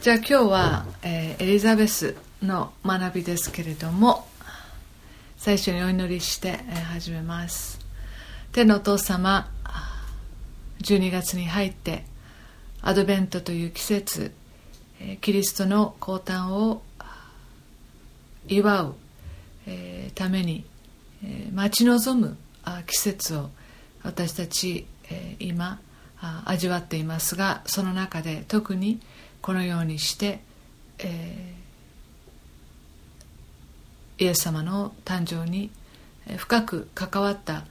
じゃあ今日は、えーエリザベスの学びですけれども最初にお祈りして、えー始めます。天のお父様12月に入ってアドベントという季節えーキリストの降誕を祝う、えーために、えー待ち望むあ季節を私たち、えー今あ味わっていますがその中で特にこのようにして、えーイエス様の誕生に深く関わった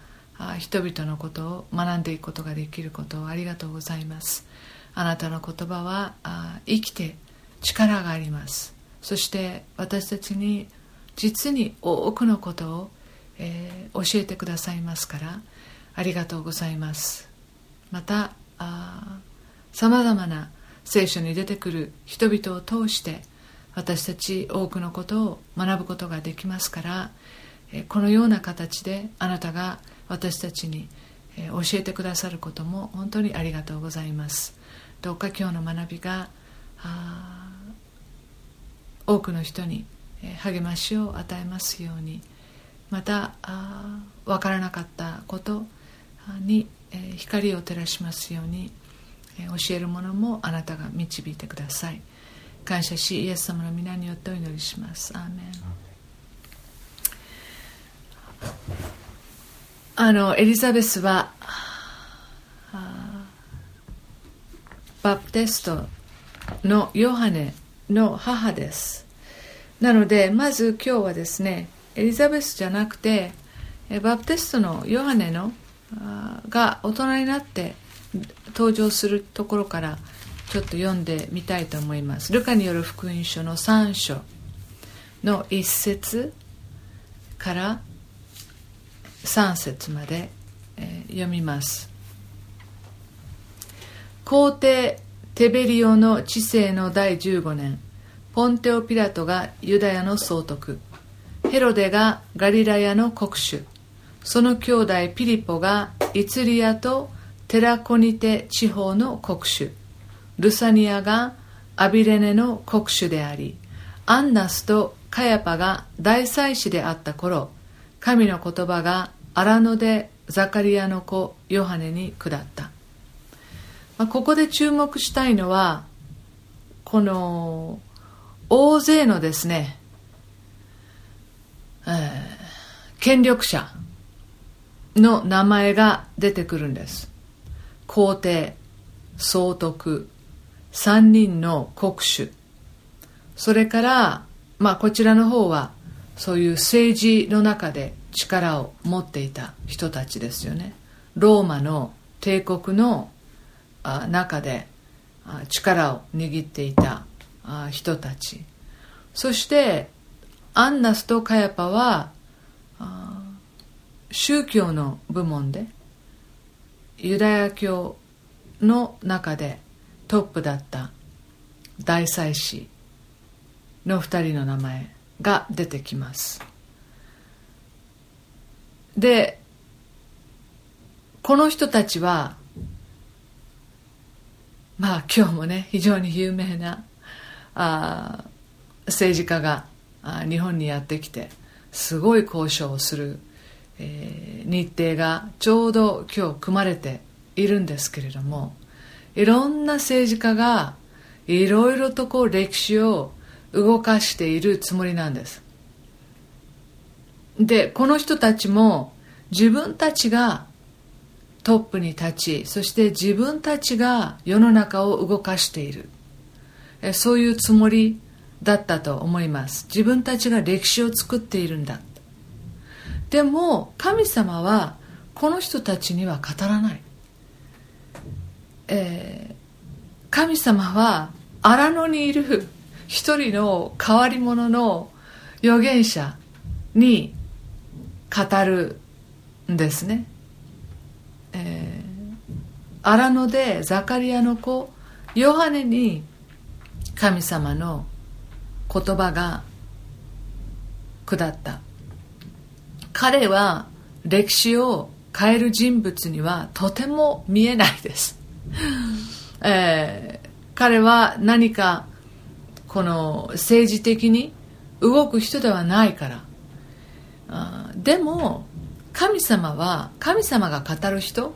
人々のことを学んでいくことができることをありがとうございます。あなたの言葉は生きて力があります。そして私たちに実に多くのことを、えー教えてくださいますからありがとうございます。またさまざまな聖書に出てくる人々を通して私たち多くのことを学ぶことができますからこのような形であなたが私たちに教えてくださることも本当にありがとうございます。どうか今日の学びが多くの人に励ましを与えますようにまた分からなかったことに光を照らしますように教えるものもあなたが導いてください。感謝しイエス様の皆によってお祈りします。アーメン。あのエリザベスはバプテストのヨハネの母です。なのでまず今日はですねエリザベスじゃなくてバプテストのヨハネのが大人になって登場するところからちょっと読んでみたいと思います。ルカによる福音書の3章の1節から3節まで、えー読みます。皇帝テベリオの治世の第15年ポンテオ・ピラトがユダヤの総督。ヘロデがガリラヤの国主。その兄弟ピリポがイツリアとテラコニテ地方の国主。ルサニアがアビレネの国主でありアンナスとカヤパが大祭司であった頃神の言葉が荒野でザカリアの子ヨハネに下った、まあ、ここで注目したいのはこの大勢のですね、えー権力者の名前が出てくるんです。皇帝総督3人の国主。それから、まあ、こちらの方はそういう政治の中で力を持っていた人たちですよね。ローマの帝国の中で力を握っていた人たち。そしてアンナスとカヤパは宗教の部門でユダヤ教の中でトップだった大祭司の2人の名前が出てきます。でこの人たちはまあ今日もね非常に有名なあ政治家があ日本にやってきてすごい交渉をする、えー日程がちょうど今日組まれているんですけれどもいろんな政治家がいろいろとこう歴史を動かしているつもりなんです。でこの人たちも自分たちがトップに立ちそして自分たちが世の中を動かしている。そういうつもりだったと思います。自分たちが歴史を作っているんだ。でも神様はこの人たちには語らない、えー神様は荒野にいる一人の変わり者の預言者に語るんですね、えー荒野でザカリアの子ヨハネに神様の言葉が下った。彼は歴史を変える人物にはとても見えないです、えー彼は何かこの政治的に動く人ではないから。あでも神様は神様が語る人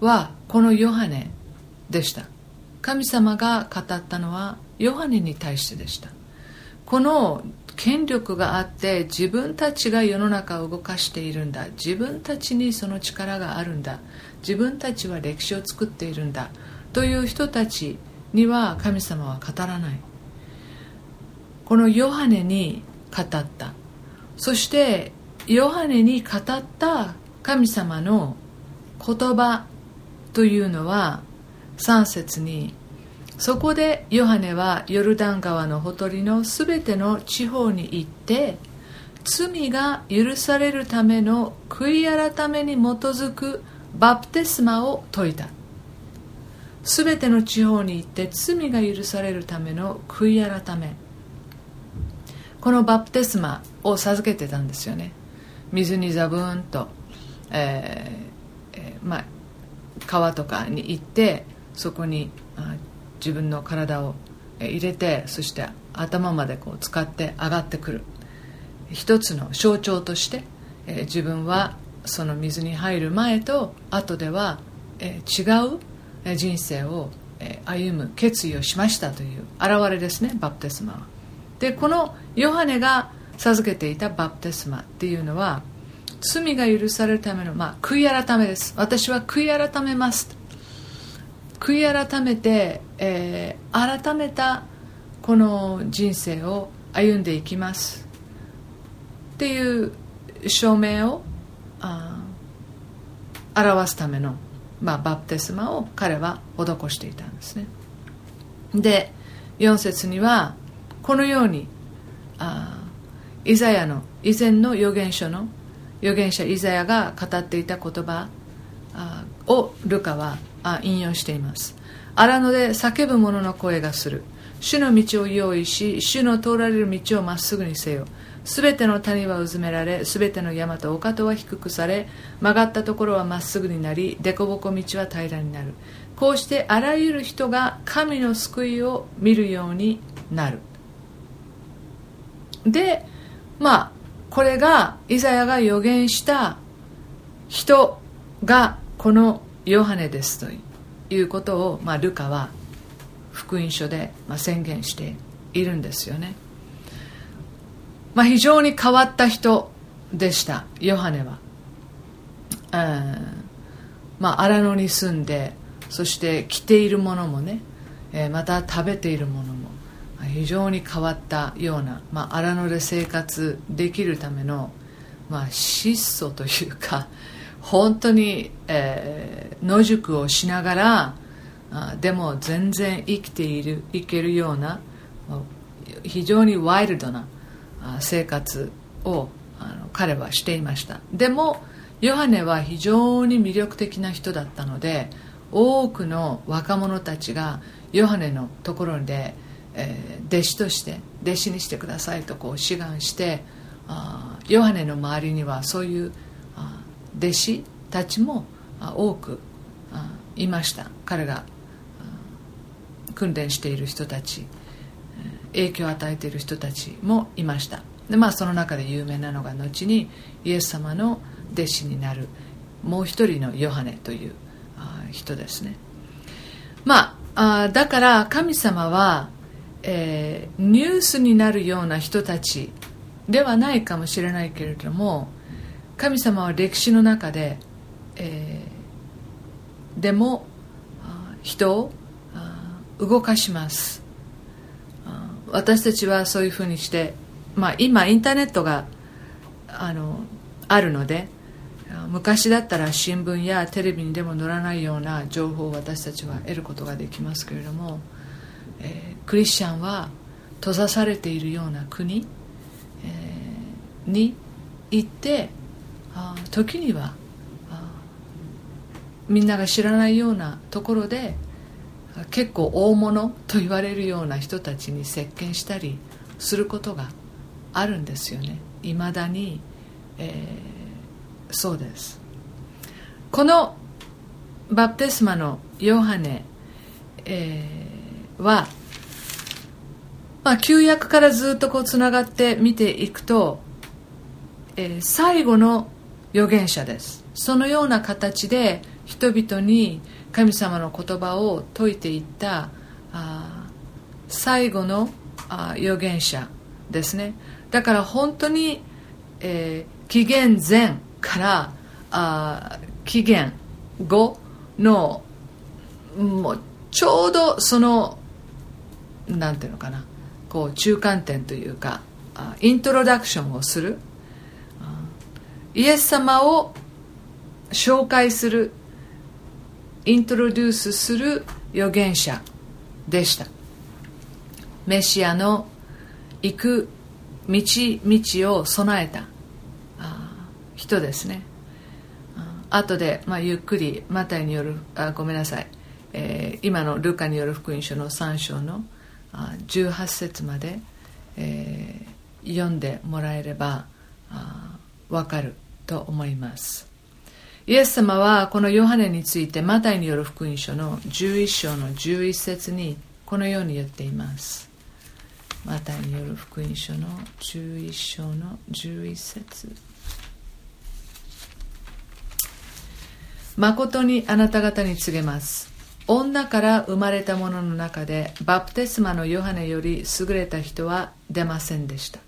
はこのヨハネでした。神様が語ったのはヨハネに対してでした。この権力があって自分たちが世の中を動かしているんだ。自分たちにその力があるんだ。自分たちは歴史を作っているんだ。という人たちには神様は語らない。このヨハネに語った。そしてヨハネに語った神様の言葉というのは3節にそこでヨハネはヨルダン川のほとりのすべての地方に行って罪が許されるための悔い改めに基づくバプテスマを説いた。すべての地方に行って罪が許されるための悔い改め。このバプテスマを授けてたんですよね。水にザブーンと、えーえー、まあ、川とかに行ってそこに自分の体を入れてそして頭までこう使って上がってくる。一つの象徴として、え、自分はその水に入る前と後では、え、違う人生を歩む決意をしましたという現れですねバプテスマは。でこのヨハネが授けていたバプテスマっていうのは罪が許されるための、まあ、悔い改めです。私は悔い改めます。悔い改めて、えー、改めたこの人生を歩んでいきますっていう証明を表すための、まあ、バプテスマを彼は施していたんですね。で4節にはこのようにあイザヤの以前の預言書の預言者イザヤが語っていた言葉をルカは引用しています。荒野で叫ぶ者の声がする。主の道を用意し主の通られる道をまっすぐにせよ。すべての谷はうずめられすべての山と丘とは低くされ曲がったところはまっすぐになり凸凹道は平らになる。こうしてあらゆる人が神の救いを見るようになる。でまあこれがイザヤが予言した人がこのヨハネですという。いうことを、まあ、ルカは福音書で、まあ、宣言しているんですよね、まあ、非常に変わった人でしたヨハネは、うんまあ、荒野に住んでそして着ているものもね、えー、また食べているものも非常に変わったような、まあ、荒野で生活できるための、まあ、質素というか本当に、えー、野宿をしながらでも全然生きているいけるような非常にワイルドな生活をあの彼はしていました。でもヨハネは非常に魅力的な人だったので多くの若者たちがヨハネのところでえー、弟子として弟子にしてくださいとこう志願してあヨハネの周りにはそういう弟子たちも多くいました。彼が訓練している人たち影響を与えている人たちもいました。でまあその中で有名なのが後にイエス様の弟子になるもう一人のヨハネという人ですね。まあだから神様はえー、ニュースになるような人たちではないかもしれないけれども神様は歴史の中で、えー、でも人を動かします。私たちはそういうふうにして、まあ、今インターネットがあのあるので昔だったら新聞やテレビにでも載らないような情報を私たちは得ることができますけれどもえー、クリスチャンは閉ざされているような国、えー、に行って時にはみんなが知らないようなところで結構大物と言われるような人たちに接見したりすることがあるんですよね。いまだに、えー、そうです。このバプテスマのヨハネ、えーはまあ、旧約からずっとこうつながって見ていくと、えー、最後の預言者です。そのような形で人々に神様の言葉を説いていった最後のあ預言者ですね。だから本当に、えー、紀元前からあ紀元後のもうちょうどそのなんていうのかなこう中間点というかイントロダクションをするイエス様を紹介するイントロデュースする預言者でした。メシアの行く道道を備えた人ですね。後で、まあ、ゆっくりマタイによるあごめんなさい、えー、今のルカによる福音書の3章のあ18節まで、えー、読んでもらえればあ分かる。と思います。イエス様はこのヨハネについてマタイによる福音書の11章の11節にこのように言っています。マタイによる福音書の11章の11節。誠にあなた方に告げます。女から生まれた者の中でバプテスマのヨハネより優れた人は出ませんでした。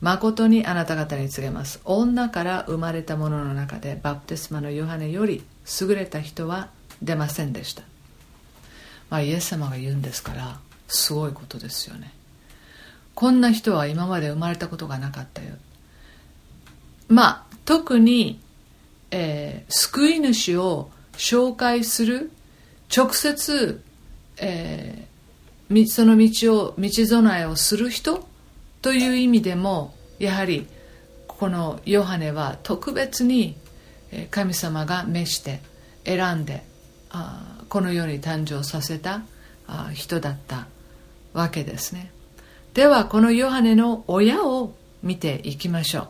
誠にあなた方に告げます。女から生まれた者の中でバプテスマのヨハネより優れた人は出ませんでした、まあ、イエス様が言うんですからすごいことですよね。こんな人は今まで生まれたことがなかったよ。まあ特に、えー、救い主を紹介する直接、えー、その道を道備えをする人という意味でもやはりこのヨハネは特別に神様が召して選んでこの世に誕生させた人だったわけですね。ではこのヨハネの親を見ていきましょ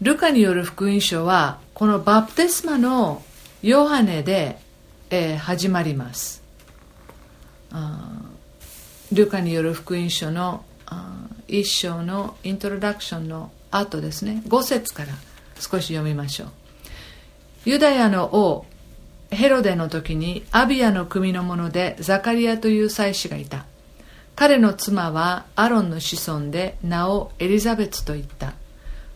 う。ルカによる福音書はこのバプテスマのヨハネで、え、始まります。ルカによる福音書の一章のイントロダクションの後ですね。5節から少し読みましょう。ユダヤの王ヘロデの時にアビアの組の者でザカリアという祭司がいた。彼の妻はアロンの子孫で名をエリザベツと言った。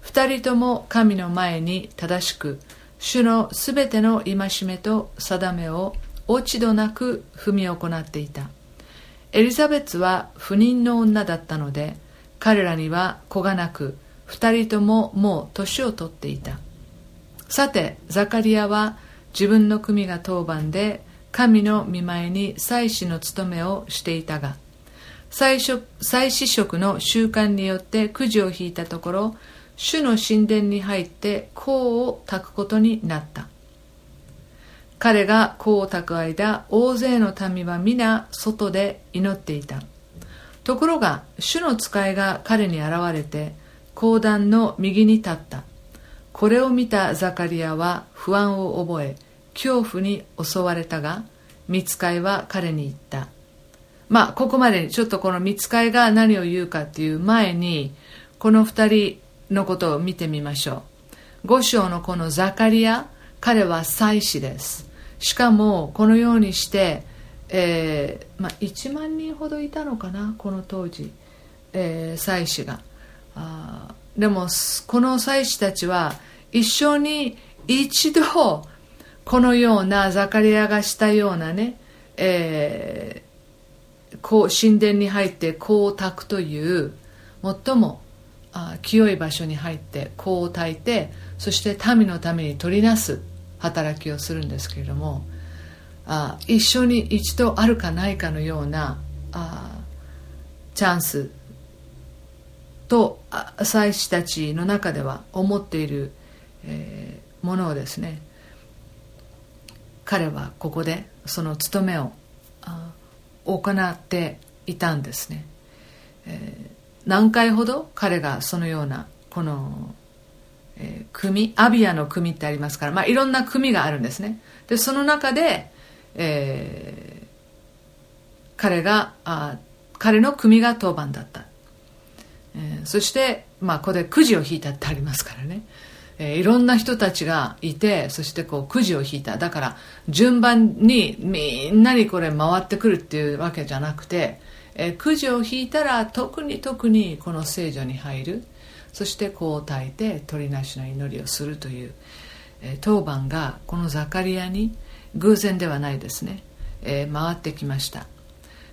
二人とも神の前に正しく主のすべての戒めと定めを落ち度なく踏み行っていた。エリザベツは不妊の女だったので彼らには子がなく二人とももう年を取っていた。さてザカリアは自分の組が当番で神の見舞いに祭司の務めをしていたが祭司職の習慣によってくじを引いたところ主の神殿に入って香を炊くことになった。彼が香を炊く間大勢の民は皆外で祈っていた。ところが主の使いが彼に現れて講談の右に立った。これを見たザカリアは不安を覚え恐怖に襲われたが見つかいは彼に言った。まあここまでにちょっとこの見つかいが何を言うかっていう前にこの二人のことを見てみましょう。五章のこのザカリア彼は祭司です。しかもこのようにして、えーまあ、1万人ほどいたのかなこの当時、えー、祭司が。あでもこの祭司たちは一緒に一度このようなザカリアがしたようなね、えー、こう神殿に入って香を炊くという最もあ清い場所に入って香を焚いてそして民のために取りなす。働きをするんですけれどもあ一緒に一度あるかないかのようなあチャンスと祭司たちの中では思っている、えー、ものをですね彼はここでその務めを行っていたんですね、えー、何回ほど彼がそのようなこの、えー、組アビアの組ってありますから、まあ、いろんな組があるんですね。でその中で、え彼があ彼の組が当番だった、えー、そして、まあ、ここでくじを引いたってありますからね、えー、いろんな人たちがいてそしてこうくじを引いた。だから順番にみんなにこれ回ってくるっていうわけじゃなくて、えー、くじを引いたら特に特にこの聖女に入る。そしてこう炊いて鳥なしの祈りをするという、えー、当番がこのザカリアに偶然ではないですね、えー、回ってきました。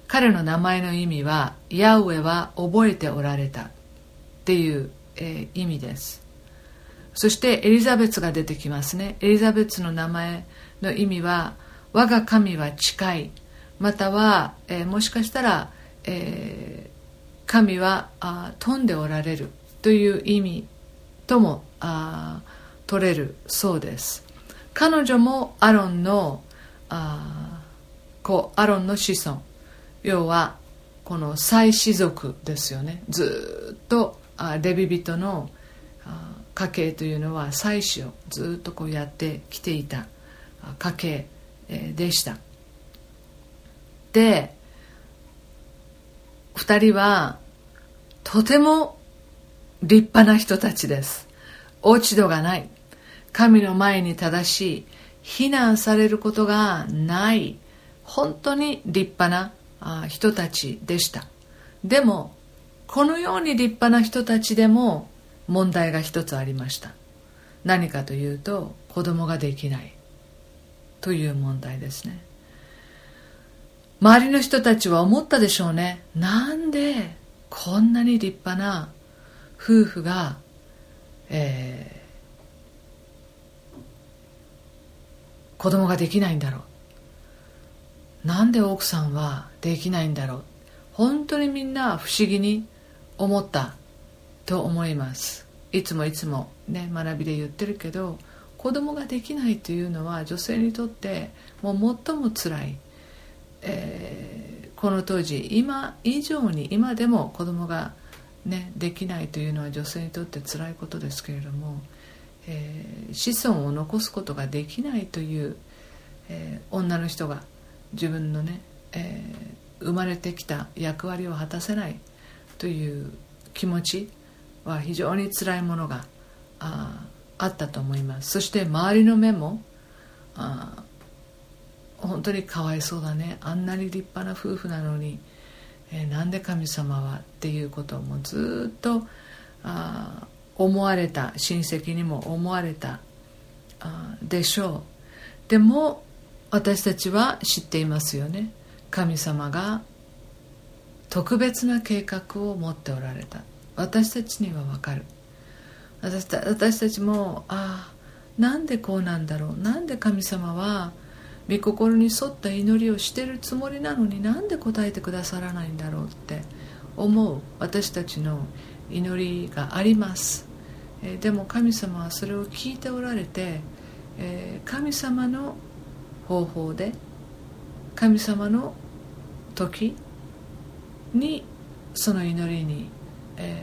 彼の名前の意味はヤウエは覚えておられたっていう、えー、意味です。そしてエリザベツが出てきますね。エリザベツの名前の意味は我が神は近いまたは、えー、もしかしたら、えー、神はあ飛んでおられる。という意味ともあ取れるそうです。彼女もアロンのあ子アロンの子孫。要はこの祭司族ですよね。ずっとあレビ人のあ家系というのは祭祀をずっとこうやってきていた家系でした。で2人はとても立派な人たちです。落ち度がない。神の前に正しい。非難されることがない。本当に立派な人たちでした。でもこのように立派な人たちでも問題が一つありました。何かというと子供ができない。という問題ですね。周りの人たちは思ったでしょうね。なんでこんなに立派な夫婦が、えー、子供ができないんだろう。なんで奥さんはできないんだろう。本当にみんな不思議に思ったと思います。いつもいつもね学びで言ってるけど子供ができないというのは女性にとってもう最もつらい、えー、この当時今以上に今でも子供がねできないというのは女性にとってつらいことですけれども、えー、子孫を残すことができないという、えー、女の人が自分のね、えー、生まれてきた役割を果たせないという気持ちは非常につらいものがああったと思います。そして周りの目もあ本当にかわいそうだね。あんなに立派な夫婦なのに、えー、なんで神様はっていうこともずっとあ思われた親戚にも思われたあでしょう。でも私たちは知っていますよね。神様が特別な計画を持っておられた。私たちには分かる。私た私たちもああなんでこうなんだろう。なんで神様は御心に沿った祈りをしてるつもりなのになんで答えてくださらないんだろうって思う私たちの祈りがあります、えー、でも神様はそれを聞いておられて、えー、神様の方法で神様の時にその祈りに、え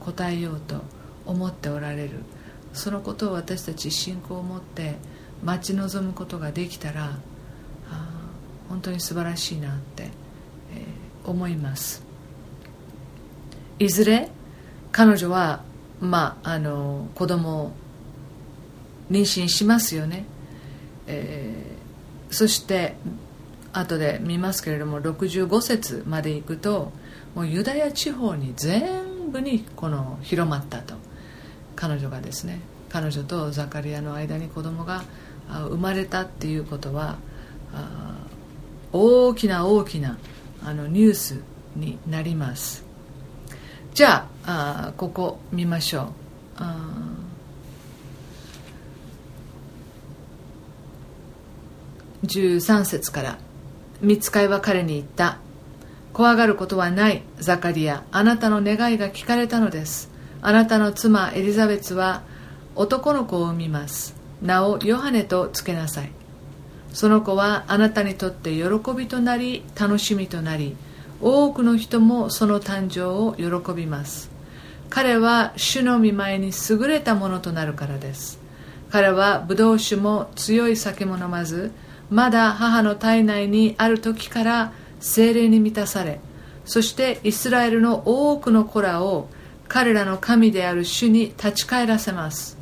ー、答えようと思っておられる。そのことを私たち信仰を持って待ち望むことができたら本当に素晴らしいなって、えー、思います。いずれ彼女はまああの子供を妊娠しますよね、えー、そして後で見ますけれども65節まで行くともうユダヤ地方に全部にこの広まったと。彼女がですね彼女とザカリアの間に子供が生まれたっていうことは大きな大きなあのニュースになります。じゃあここ見ましょう。13節から見つかいは彼に言った。怖がることはないザカリア。あなたの願いが聞かれたのです。あなたの妻エリザベツは男の子を産みます。名をヨハネとつけなさい。その子はあなたにとって喜びとなり楽しみとなり多くの人もその誕生を喜びます。彼は主の見舞いに優れたものとなるからです。彼はブドウ酒も強い酒も飲まずまだ母の体内にある時から精霊に満たされそしてイスラエルの多くの子らを彼らの神である主に立ち返らせます。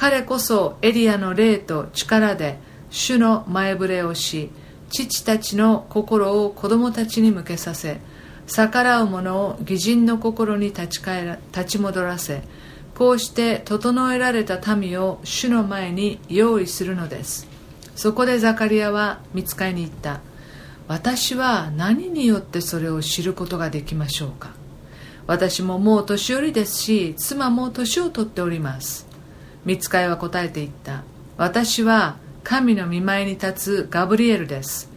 彼こそエリアの霊と力で主の前触れをし父たちの心を子供たちに向けさせ逆らう者を義人の心に立ち返ら立ち戻らせこうして整えられた民を主の前に用意するのです。そこでザカリアは見つかりに行った。私は何によってそれを知ることができましょうか。私ももう年寄りですし妻も年を取っております。見つかいは答えていった。私は神の見舞いに立つガブリエルです。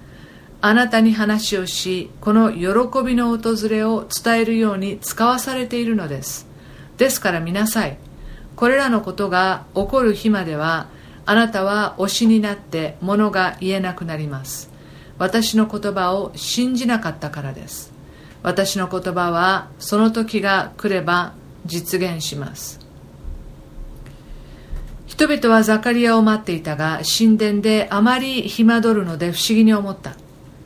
あなたに話をしこの喜びの訪れを伝えるように使わされているのです。ですから見なさい。これらのことが起こる日まではあなたは推しになって物が言えなくなります。私の言葉を信じなかったからです。私の言葉はその時が来れば実現します。人々はザカリアを待っていたが神殿であまり暇取るので不思議に思った。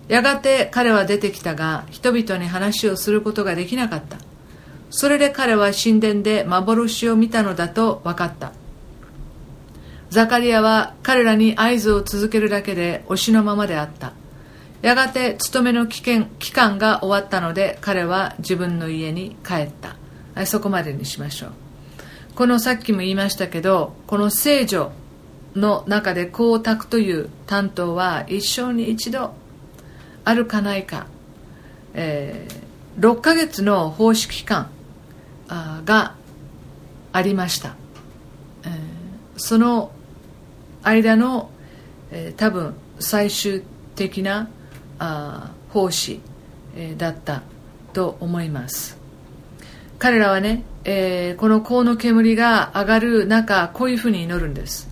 やがて彼は出てきたが人々に話をすることができなかった。それで彼は神殿で幻を見たのだと分かった。ザカリアは彼らに合図を続けるだけで推しのままであった。やがて勤めの期間が終わったので彼は自分の家に帰った。そこまでにしましょう。このさっきも言いましたけどこの聖女の中で光沢という担当は一生に一度あるかないか、えー、6ヶ月の奉仕期間あがありました、えー、その間の、えー、多分最終的なあ奉仕、えー、だったと思います。彼らはね、えー、この香の煙が上がる中こういうふうに祈るんです。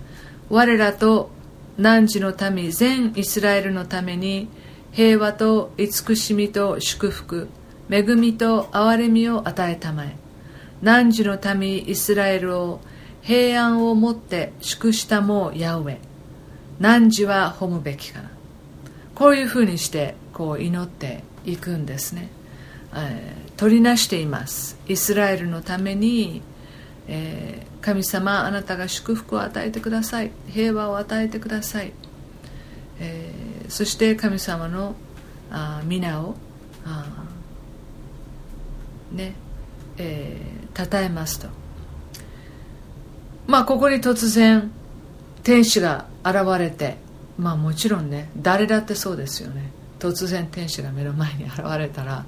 我らと汝の民全イスラエルのために平和と慈しみと祝福恵みと憐れみを与えたまえ。汝の民イスラエルを平安をもって祝したもヤウェ汝は褒むべきかな。こういうふうにしてこう祈っていくんですね、えー、取りなしています。イスラエルのために、えー、神様あなたが祝福を与えてください。平和を与えてください、えー、そして神様のあ皆をあねえー、称えますと。まあここに突然天使が現れてまあもちろんね誰だってそうですよね。突然天使が目の前に現れたら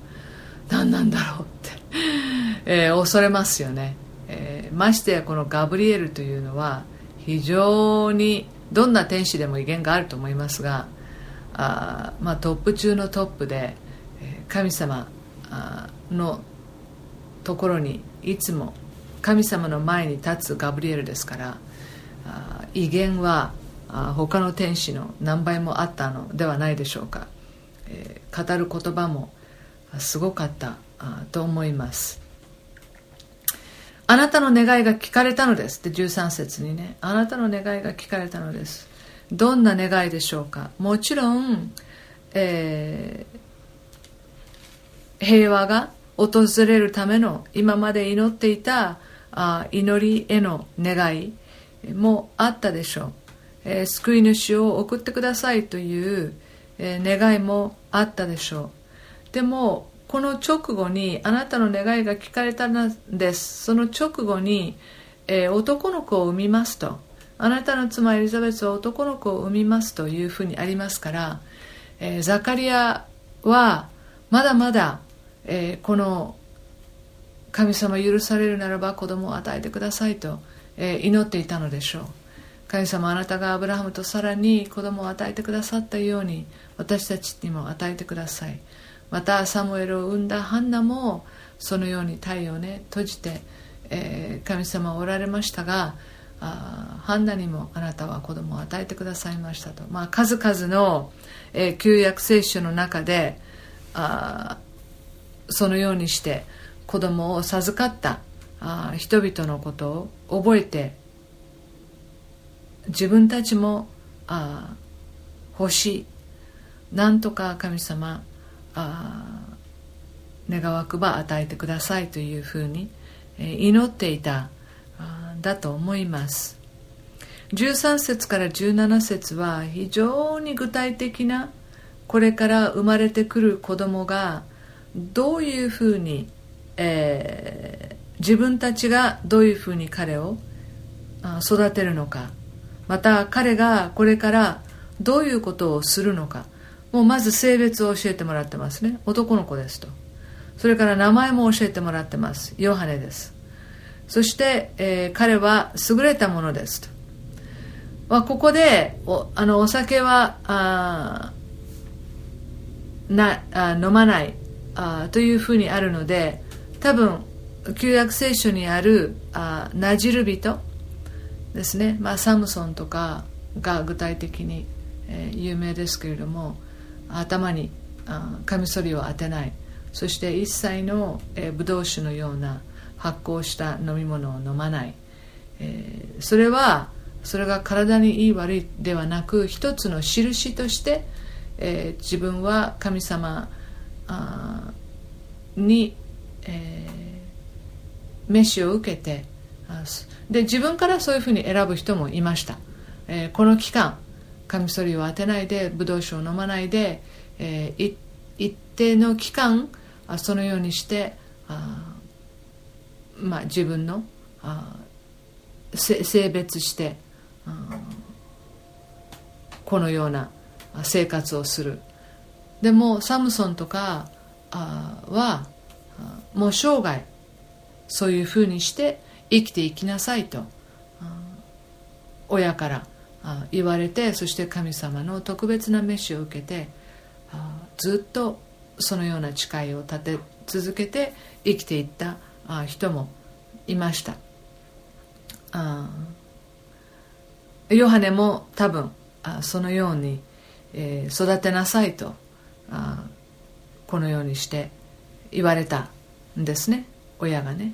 何なんだろうって、えー、恐れますよね、えー、ましてやこのガブリエルというのは非常にどんな天使でも威厳があると思いますがあ、まあ、トップ中のトップで神様のところにいつも神様の前に立つガブリエルですから威厳は他の天使の何倍もあったのではないでしょうか、えー、語る言葉もすごかったと思います。あなたの願いが聞かれたのです。って13節にね。あなたの願いが聞かれたのです。どんな願いでしょうか？もちろん、えー、平和が訪れるための今まで祈っていたあ祈りへの願いもあったでしょう。えー、救い主を送ってくださいという、えー、願いもあったでしょう。でもこの直後にあなたの願いが聞かれたんです。その直後に、えー、男の子を産みますと。あなたの妻エリザベスは男の子を産みますというふうにありますから、えザカリアはまだまだ、えこの神様許されるならば子供を与えてくださいと、え祈っていたのでしょう。神様あなたがアブラハムとさらに子供を与えてくださったように私たちにも与えてください。またサムエルを産んだハンナもそのように体をね閉じて、えー、神様はおられましたがあハンナにもあなたは子供を与えてくださいましたと、まあ、数々の、えー、旧約聖書の中であそのようにして子供を授かったあ人々のことを覚えて自分たちもあ欲しい。なんとか神様願わくば与えてくださいというふうに祈っていただと思います。13節から17節は非常に具体的なこれから生まれてくる子供がどういうふうに、えー、自分たちがどういうふうに彼を育てるのかまた彼がこれからどういうことをするのかもうまず性別を教えてもらってますね。男の子ですと。それから名前も教えてもらってます。ヨハネです。そして、えー、彼は優れたものですと、まあ、ここでおあのお酒はあなあ飲まないあというふうにあるので多分旧約聖書にあるあなじる人ですね、まあ、サムソンとかが具体的に、えー、有名ですけれども頭にカミソリを当てない。そして一切の、えー、ブドウ酒のような発酵した飲み物を飲まない、えー、それはそれが体にいい悪いではなく一つの印として、えー、自分は神様に、えー、飯を受けてで自分からそういうふうに選ぶ人もいました、えー、この期間カミソリを当てないでブドウ酒を飲まないで、えー、一定の期間あそのようにしてあ、まあ、自分のあ性別してこのような生活をする。でもサムソンとかあはもう生涯そういうふうにして生きていきなさいと。親から言われてそして神様の特別な召しを受けてずっとそのような誓いを立て続けて生きていった人もいました。ヨハネも多分そのように育てなさいとこのようにして言われたんですね。親がね。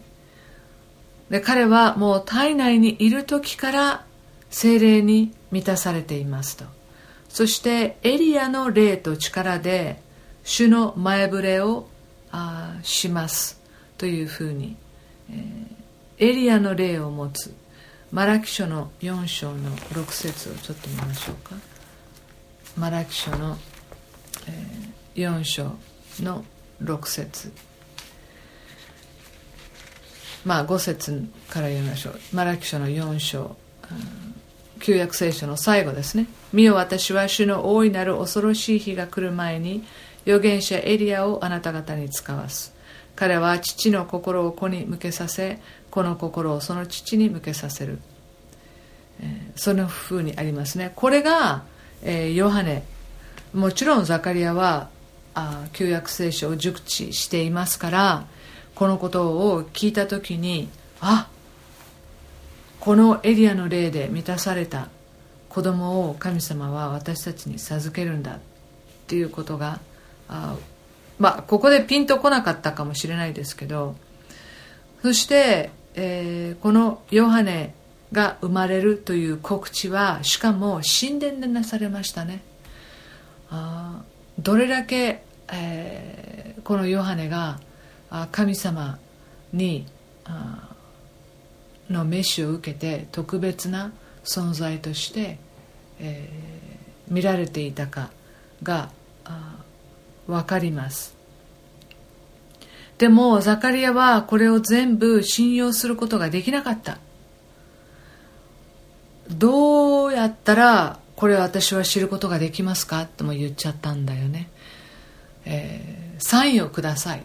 で彼はもう体内にいる時から精霊に満たされていますと。そしてエリアの霊と力で主の前触れをあしますというふうに、えー、エリアの霊を持つマラキ書の4章の6節をちょっと見ましょうか。マラキ書の、えー、4章の6節。まあ5節から読みましょう。マラキ書の4章。旧約聖書の最後ですね。見よ私は主の大いなる恐ろしい日が来る前に預言者エリアをあなた方に使わす。彼は父の心を子に向けさせ子の心をその父に向けさせる、えー、そのふうにありますね。これが、えー、ヨハネ。もちろんザカリアはあ旧約聖書を熟知していますからこのことを聞いた時にあこのエリアの例で満たされた子供を神様は私たちに授けるんだっていうことがあまあここでピンとこなかったかもしれないですけどそして、えー、このヨハネが生まれるという告知はしかも神殿でなされましたね。あどれだけ、えー、このヨハネが神様にの召しを受けて特別な存在として、えー、見られていたかが分かります。でもザカリアはこれを全部信用することができなかった。どうやったらこれ私は知ることができますか？とも言っちゃったんだよね、えー、サインをください。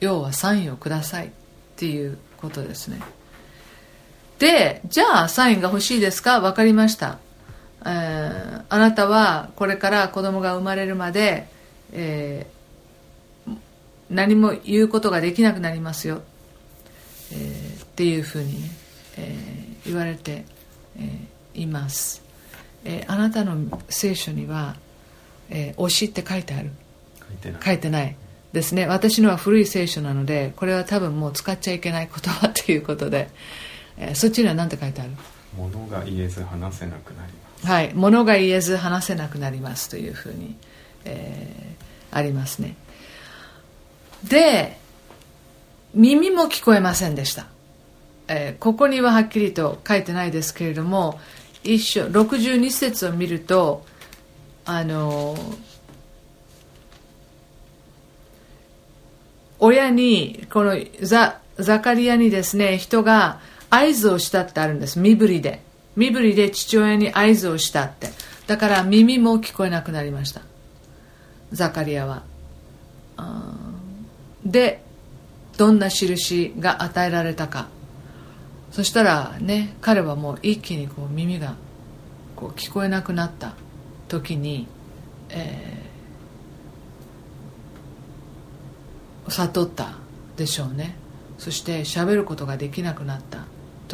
要はサインをくださいっていうことですね。でじゃあサインが欲しいですか？分かりました、えー、あなたはこれから子供が生まれるまで、えー、何も言うことができなくなりますよ、えー、っていうふうにね、えー、言われて、えー、います、えー、あなたの聖書には「えー、推し」って書いてある。書いてない。ですね。私のは古い聖書なのでこれは多分もう使っちゃいけない言葉ということで、えー、そっちには何て書いてある？物が言えず話せなくなります。はい物が言えず話せなくなりますというふうに、えー、ありますね。で耳も聞こえませんでした、えーここにははっきりと書いてないですけれども一緒62節を見るとあの親にこのザザカリアにですね人が合図をしたってあるんです。身振りで。身振りで父親に合図をしたって。だから耳も聞こえなくなりました。ザカリアは。でどんな印が与えられたか。そしたらね彼はもう一気にこう耳がこう聞こえなくなった。時に、えー悟ったでしょうね。そして喋ることができなくなった。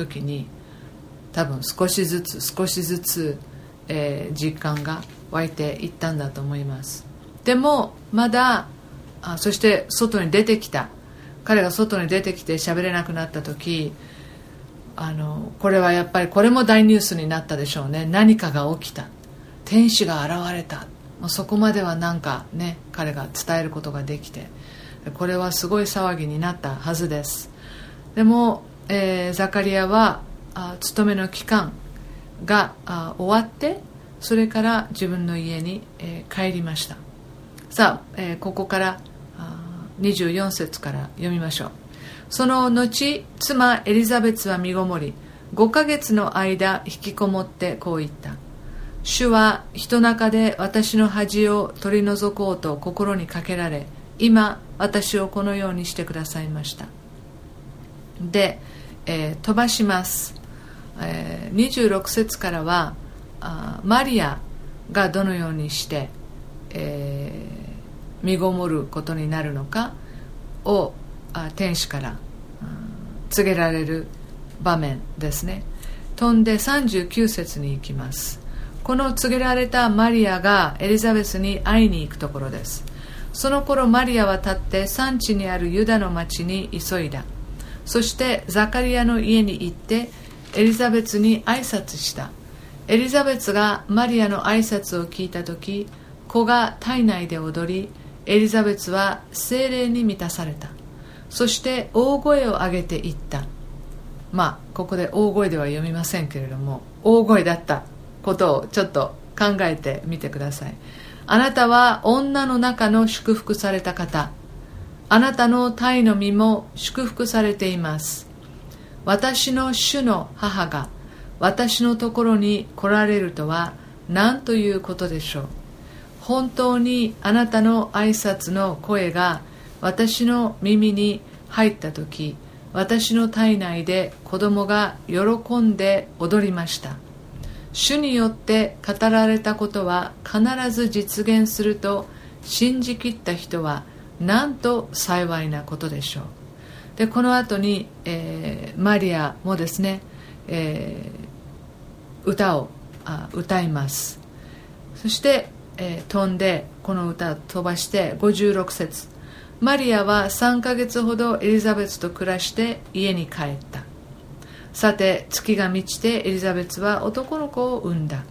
時に多分少しずつ少しずつ、えー実感が湧いていったんだと思います。でもまだあそして外に出てきた。彼が外に出てきて喋れなくなった時あのこれはやっぱりこれも大ニュースになったでしょうね。何かが起きた。天使が現れた。もうそこまではなんかね彼が伝えることができて。これはすごい騒ぎになったはずです。でも、えーザカリアはあ勤めの期間があ終わってそれから自分の家に、えー帰りました。さあ、えーここからあ24節から読みましょう。その後妻エリザベスは身ごもり5ヶ月の間引きこもってこう言った。主は人中で私の恥を取り除こうと心にかけられ今私をこのようにしてくださいました。で、えー飛ばします、えー26節からはあマリアがどのようにして、えー身ごもることになるのかをあ天使からうん告げられる場面ですね。飛んで39節に行きます。この告げられたマリアがエリザベスに会いに行くところです。その頃マリアは立って産地にあるユダの町に急いだ。そしてザカリアの家に行ってエリザベスに挨拶した。エリザベスがマリアの挨拶を聞いた時子が体内で踊りエリザベスは精霊に満たされた。そして大声を上げて言った。まあここで大声では読みませんけれども大声だったことをちょっと考えてみてください。あなたは女の中の祝福された方。あなたの体の身も祝福されています。私の主の母が私のところに来られるとは何ということでしょう。本当にあなたの挨拶の声が私の耳に入った時私の体内で子供が喜んで踊りました。主によって語られたことは必ず実現すると信じきった人はなんと幸いなことでしょう。でこの後に、えーマリアもですね、えー歌をあ歌います。そして、えー飛んでこの歌を飛ばして56節。マリアは3ヶ月ほどエリザベスと暮らして家に帰った。さて月が満ちてエリザベスは男の子を産んだ。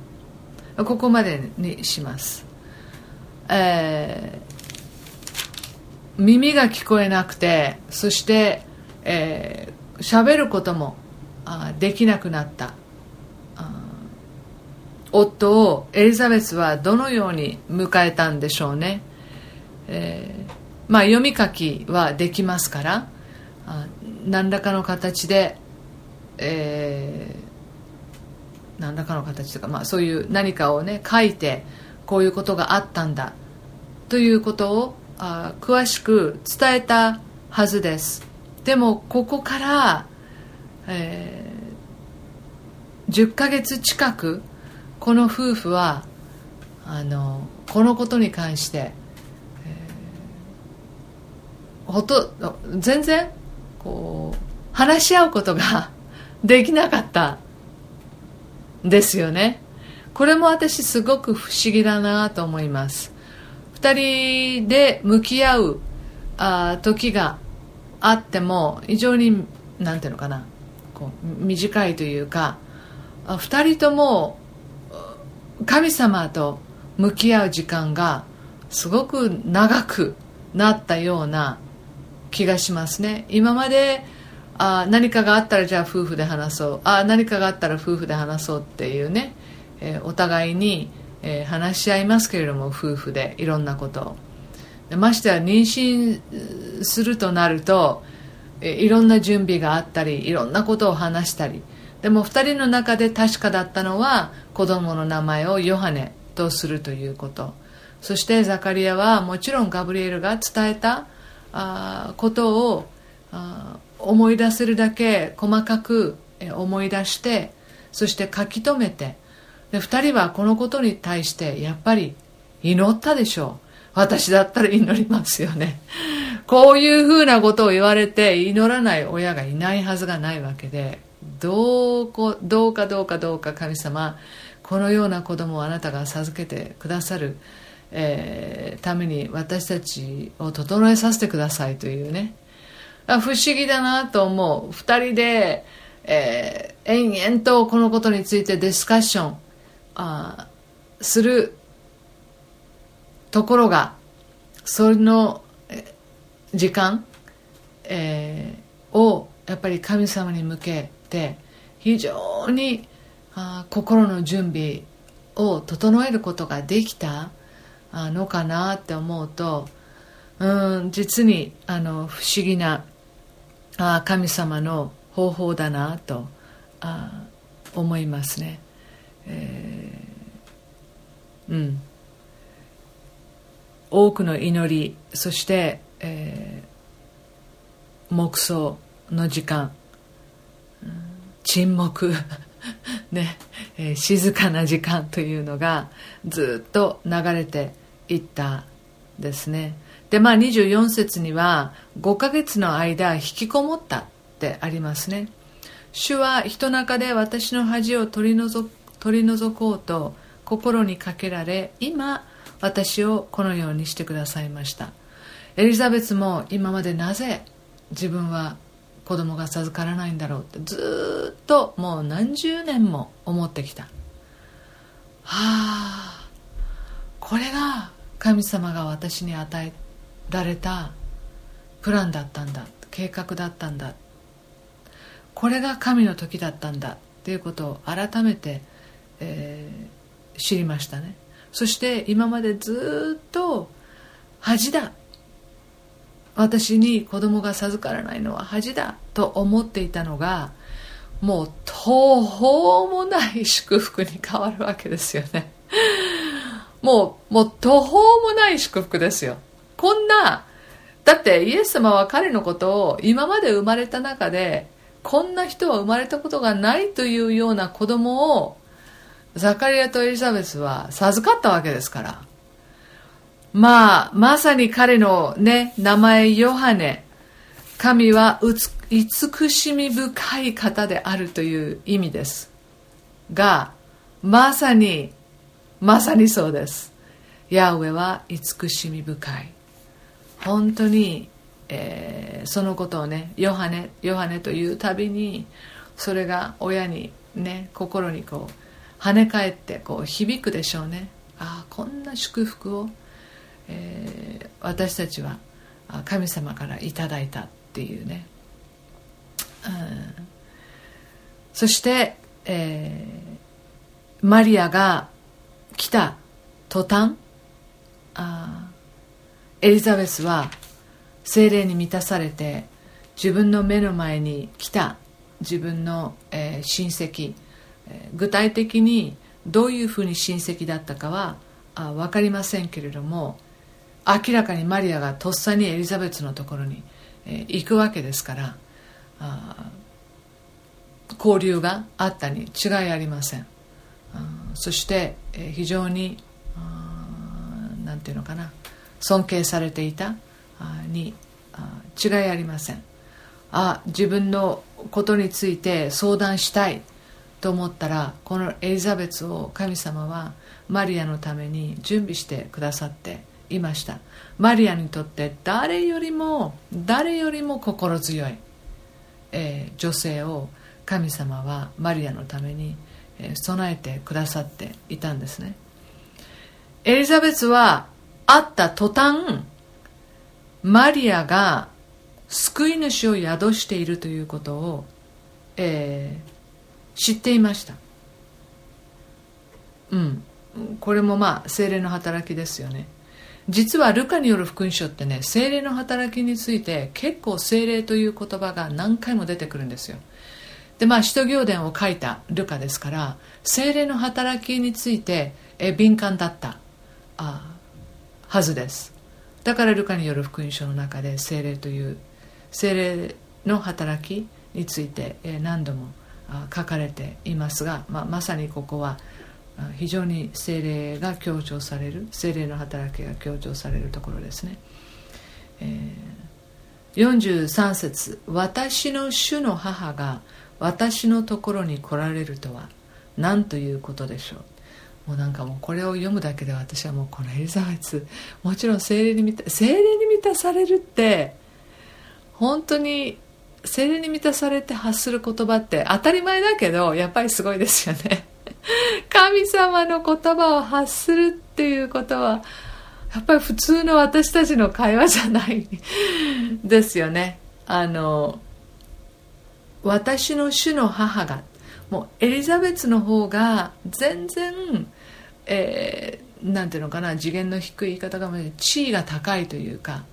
ここまでにします、えー耳が聞こえなくてそして喋、えーることもあできなくなった。夫をエリザベスはどのように迎えたんでしょうね、えーまあ読み書きはできますからあ何らかの形で、えー何らかの形とか、まあ、そういう何かをね書いてこういうことがあったんだということをあ詳しく伝えたはずです。でもここから、えー10ヶ月近くこの夫婦はあのこのことに関して、えーほと全然こう話し合うことが できなかったですよね。これも私すごく不思議だなと思います。2人で向き合うあ時があっても非常になんていうのかなこう短いというか2人とも神様と向き合う時間がすごく長くなったような気がしますね。今まであ何かがあったらじゃあ夫婦で話そうあ何かがあったら夫婦で話そうっていうね、えー、お互いに、えー、話し合いますけれども夫婦でいろんなこと。をましては妊娠するとなると、え、いろんな準備があったりいろんなことを話したり。でも2人の中で確かだったのは子供の名前をヨハネとするということ。そしてザカリアはもちろんガブリエルが伝えたあことをあ思い出せるだけ細かく思い出してそして書き留めてで2人はこのことに対してやっぱり祈ったでしょう。私だったら祈りますよね。こういうふうなことを言われて祈らない親がいないはずがないわけでどうこどうかどうかどうか神様このような子供をあなたが授けてくださる、えー、ために私たちを整えさせてくださいというね。不思議だなと思う。2人で、えー、延々とこのことについてディスカッション。あするところがその時間、えー、をやっぱり神様に向けて非常にあ心の準備を整えることができたのかなって思うとうん実にあの不思議なあ神様の方法だなとあ思いますね、えー、うん。多くの祈りそして、えー、黙想の時間、うん、沈黙。ね、えー、静かな時間というのがずっと流れていったですね。でまあ24節には5ヶ月の間引きこもったってありますね。主は人中で私の恥を取り除取り除こうと心にかけられ今私をこのようにしてくださいました。エリザベスも今までなぜ自分は子供が授からないんだろうってずっともう何十年も思ってきた。はあこれが神様が私に与えられたプランだったんだ計画だったんだこれが神の時だったんだっていうことを改めて、えー、知りましたね。そして今までずっと恥だ。私に子供が授からないのは恥だ。と思っていたのがもう途方もない祝福に変わるわけですよね。もうもう途方もない祝福ですよ。こんなだってイエス様は彼のことを今まで生まれた中でこんな人は生まれたことがないというような子供をザカリアとエリザベスは授かったわけですから。まあ、まさに彼のね、名前ヨハネ。神は慈しみ深い方であるという意味です。が、まさに、まさにそうです。ヤウェは慈しみ深い。本当に、えー、そのことをね、ヨハネ、ヨハネというたびに、それが親にね、心にこう、跳ね返ってこう響くでしょうね。ああこんな祝福を、えー、私たちは神様からいただいたっていうね、うん、そして、えー、マリアが来た途端あエリザベスは精霊に満たされて自分の目の前に来た自分の、えー、親戚具体的にどういうふうに親戚だったかはあ分かりませんけれども明らかにマリアがとっさにエリザベスのところに、え、行くわけですからあ交流があったに違いありません。そして、え、非常に何て言うのかな尊敬されていたに違いありません。あ自分のことについて相談したい。と思ったらこのエリザベスを神様はマリアのために準備してくださっていました。マリアにとって誰よりも誰よりも心強い、えー、女性を神様はマリアのために、えー、備えてくださっていたんですね。エリザベスは会った途端マリアが救い主を宿しているということを、えー、知っていました。うん。これもまあ精霊の働きですよね。実はルカによる福音書ってね精霊の働きについて結構精霊という言葉が何回も出てくるんですよ。でまあ使徒行伝を書いたルカですから精霊の働きについてえ敏感だったあはずです。だからルカによる福音書の中で精霊という精霊の働きについて何度も書かれていますが、まあ、まさにここは非常に精霊が強調される精霊の働きが強調されるところですね、えー、43節私の主の母が私のところに来られるとは何ということでしょう。もうなんかもうこれを読むだけで私はもうこのエリザベスもちろん精霊に満た精霊に満たされるって本当に精霊に満たされて発する言葉って当たり前だけどやっぱりすごいですよね。神様の言葉を発するっていうことはやっぱり普通の私たちの会話じゃない ですよね。あの私の主の母がもうエリザベスの方が全然、えー、なんていうのかな次元の低い言い方が地位が高いというか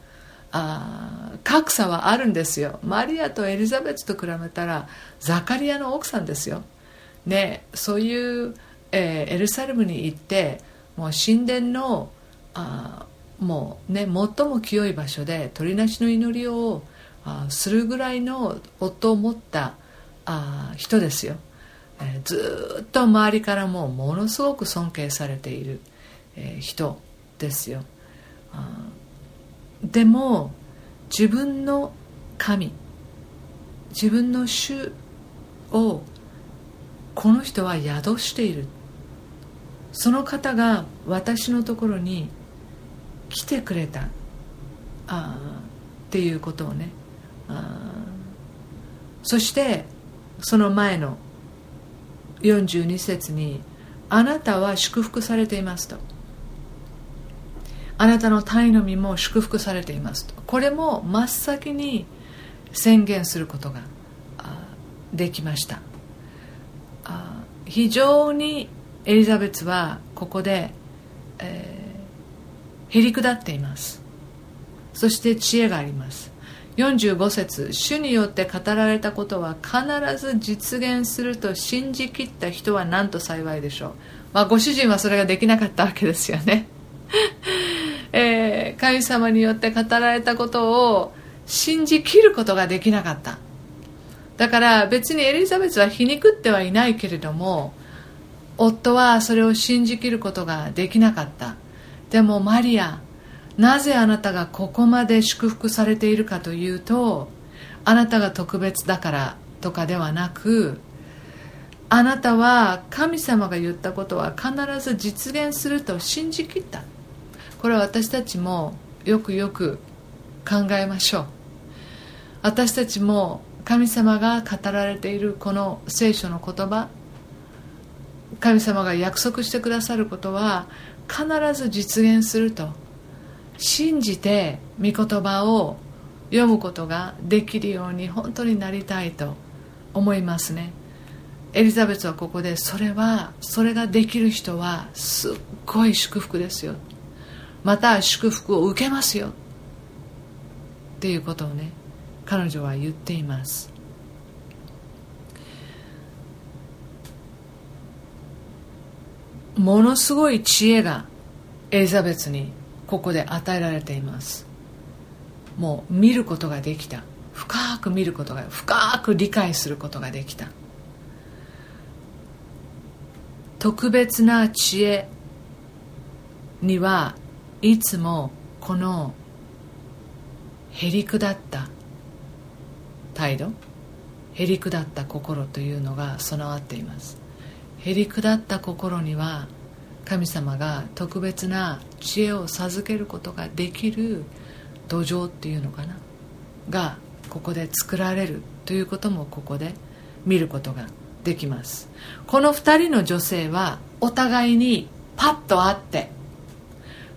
あ格差はあるんですよ。マリアとエリザベスと比べたらザカリアの奥さんですよ。ね、そういう、えー、エルサレムに行ってもう神殿のあもうね最も清い場所で鳥なしの祈りをあするぐらいの夫を持ったあ人ですよ、えー、ずっと周りからもものすごく尊敬されている、えー、人ですよ。でも自分の神自分の主をこの人は宿している。その方が私のところに来てくれた。あっていうことをね。そしてその前の42節に「あなたは祝福されています」と「あなたの体の身も祝福されています」と。これも真っ先に宣言することができました。非常にエリザベスはここで、えー、へりくだっています。そして知恵があります。45節主によって語られたことは必ず実現すると信じきった人は何と幸いでしょう、まあ、ご主人はそれができなかったわけですよね、神様によって語られたことを信じきることができなかった。だから別にエリザベスは皮肉ってはいないけれども夫はそれを信じきることができなかった。でもマリアなぜあなたがここまで祝福されているかというとあなたが特別だからとかではなくあなたは神様が言ったことは必ず実現すると信じきった。これは私たちもよくよく考えましょう。私たちも神様が語られているこの聖書の言葉神様が約束してくださることは必ず実現すると信じて御言葉を読むことができるように本当になりたいと思いますね。エリザベスはここでそれはそれができる人はすっごい祝福ですよ。また祝福を受けますよ。っていうことをね彼女は言っています。ものすごい知恵がエリザベスにここで与えられています。もう見ることができた。深く見ることが深く理解することができた。特別な知恵にはいつもこのへりくだった態度へりくだった心というのが備わっています。へりくだった心には神様が特別な知恵を授けることができる土壌っていうのかな？がここで作られるということもここで見ることができます。この2人の女性はお互いにパッと会って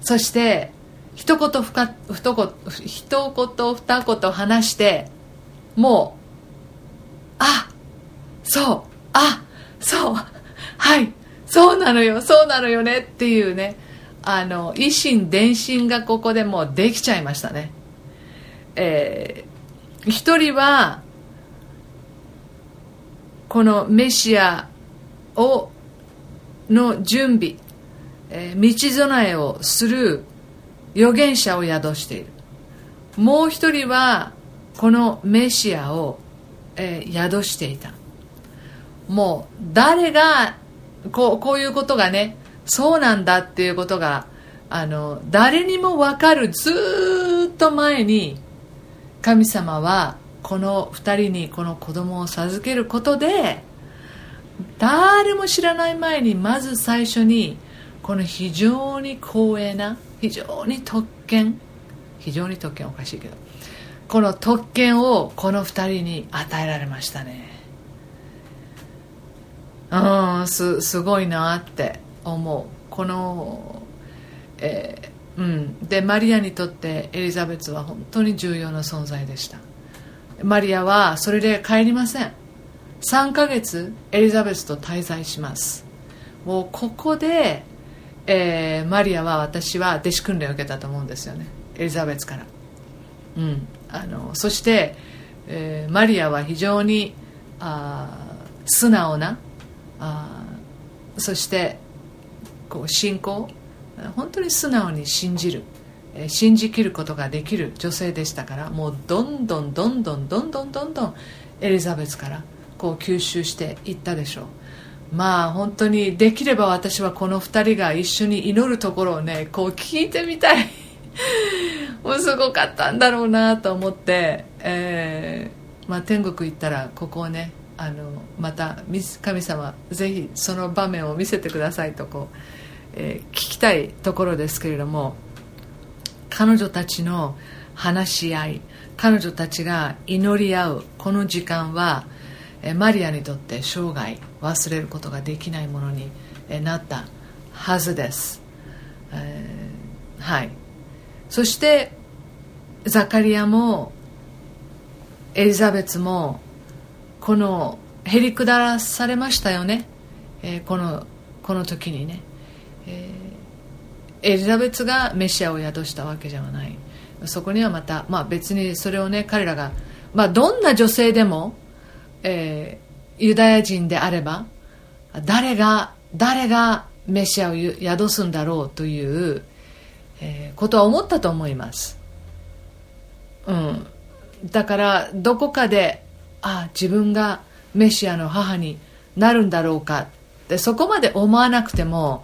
そして一言ふか一言一言二言話してもうあそうあそうはいそうなのよそうなのよねっていうねあの維心伝心がここでもうできちゃいましたね。えー、一人はこのメシアをの準備、えー、道備えをする預言者を宿している。もう一人はこのメシアを、えー、宿していた。もう誰がこうこういうことがねそうなんだっていうことがあの誰にも分かるずっと前に神様はこの2人にこの子供を授けることで誰も知らない前にまず最初にこの非常に光栄な非常に特権。非常に特権おかしいけど。この特権をこの2人に与えられましたね。うんすすごいなって思う。この、えー、うん。でマリアにとってエリザベスは本当に重要な存在でした。マリアはそれで帰りません。3ヶ月エリザベスと滞在します。もうここで、えー、マリアは私は弟子訓練を受けたと思うんですよね。エリザベスから。うん。あのそして、えー、マリアは非常にあ素直なあそしてこう信仰本当に素直に信じる信じきることができる女性でしたからもうどんどんどんどんどんどんどんどんエリザベスからこう吸収していったでしょう。まあ本当にできれば私はこの2人が一緒に祈るところをねこう聞いてみたい。もうすごかったんだろうなと思って、えーまあ、天国行ったらここをねあのまた神様ぜひその場面を見せてくださいとこう、えー、聞きたいところですけれども彼女たちの話し合い彼女たちが祈り合うこの時間はマリアにとって生涯忘れることができないものになったはずです、えー、はい。そしてザカリアもエリザベツもこのへりくだらされましたよね、えー、このこの時にね、えー、エリザベツがメシアを宿したわけじゃない。そこにはまた、まあ、別にそれをね彼らが、まあ、どんな女性でもえー、ユダヤ人であれば誰が誰がメシアを宿すんだろうという、えー、ことは思ったと思います、うん、だからどこかであ自分がメシアの母になるんだろうか。でそこまで思わなくても